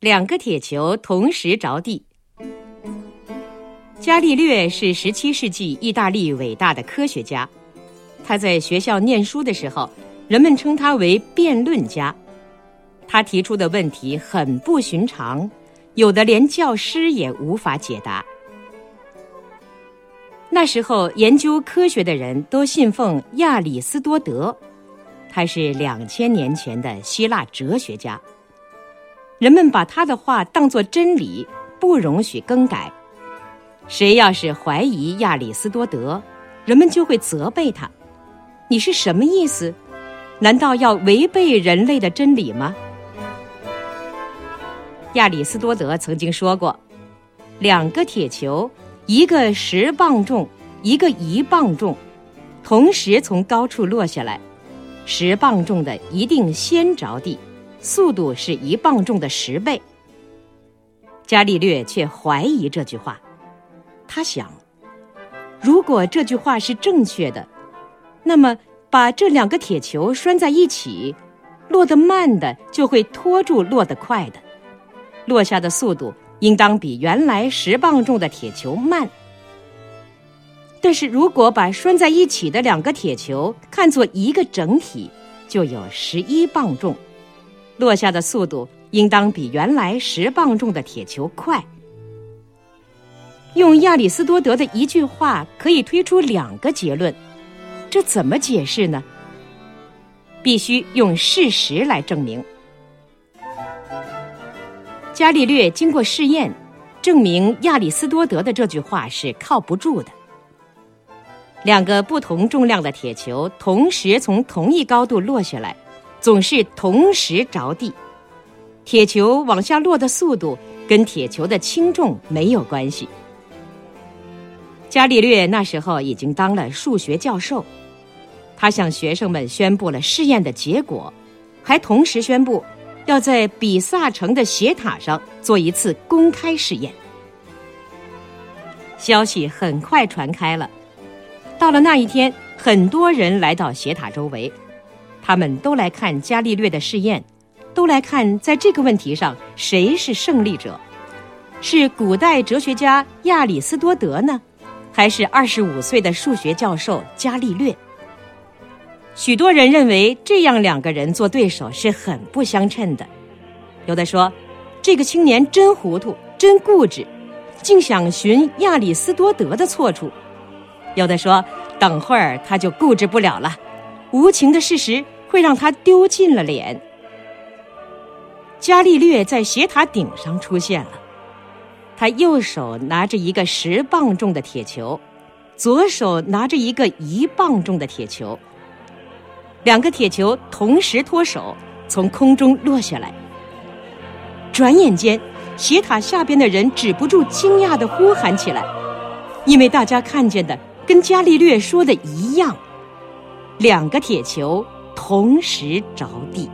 两个铁球同时着地。伽利略是十七世纪意大利伟大的科学家，他在学校念书的时候，人们称他为辩论家。他提出的问题很不寻常，有的连教师也无法解答。那时候，研究科学的人都信奉亚里斯多德，他是两千年前的希腊哲学家。人们把他的话当作真理，不容许更改。谁要是怀疑亚里斯多德，人们就会责备他：“你是什么意思？难道要违背人类的真理吗？”亚里斯多德曾经说过：“两个铁球。”一个十磅重，一个一磅重，同时从高处落下来，十磅重的一定先着地，速度是一磅重的十倍。伽利略却怀疑这句话，他想，如果这句话是正确的，那么把这两个铁球拴在一起，落得慢的就会拖住落得快的，落下的速度。应当比原来十磅重的铁球慢，但是如果把拴在一起的两个铁球看作一个整体，就有十一磅重，落下的速度应当比原来十磅重的铁球快。用亚里斯多德的一句话可以推出两个结论，这怎么解释呢？必须用事实来证明。伽利略经过试验，证明亚里斯多德的这句话是靠不住的。两个不同重量的铁球同时从同一高度落下来，总是同时着地。铁球往下落的速度跟铁球的轻重没有关系。伽利略那时候已经当了数学教授，他向学生们宣布了试验的结果，还同时宣布。要在比萨城的斜塔上做一次公开试验。消息很快传开了。到了那一天，很多人来到斜塔周围，他们都来看伽利略的试验，都来看在这个问题上谁是胜利者，是古代哲学家亚里斯多德呢，还是二十五岁的数学教授伽利略？许多人认为这样两个人做对手是很不相称的。有的说，这个青年真糊涂，真固执，竟想寻亚里斯多德的错处；有的说，等会儿他就固执不了了，无情的事实会让他丢尽了脸。伽利略在斜塔顶上出现了，他右手拿着一个十磅重的铁球，左手拿着一个一磅重的铁球。两个铁球同时脱手，从空中落下来。转眼间，斜塔下边的人止不住惊讶的呼喊起来，因为大家看见的跟伽利略说的一样，两个铁球同时着地。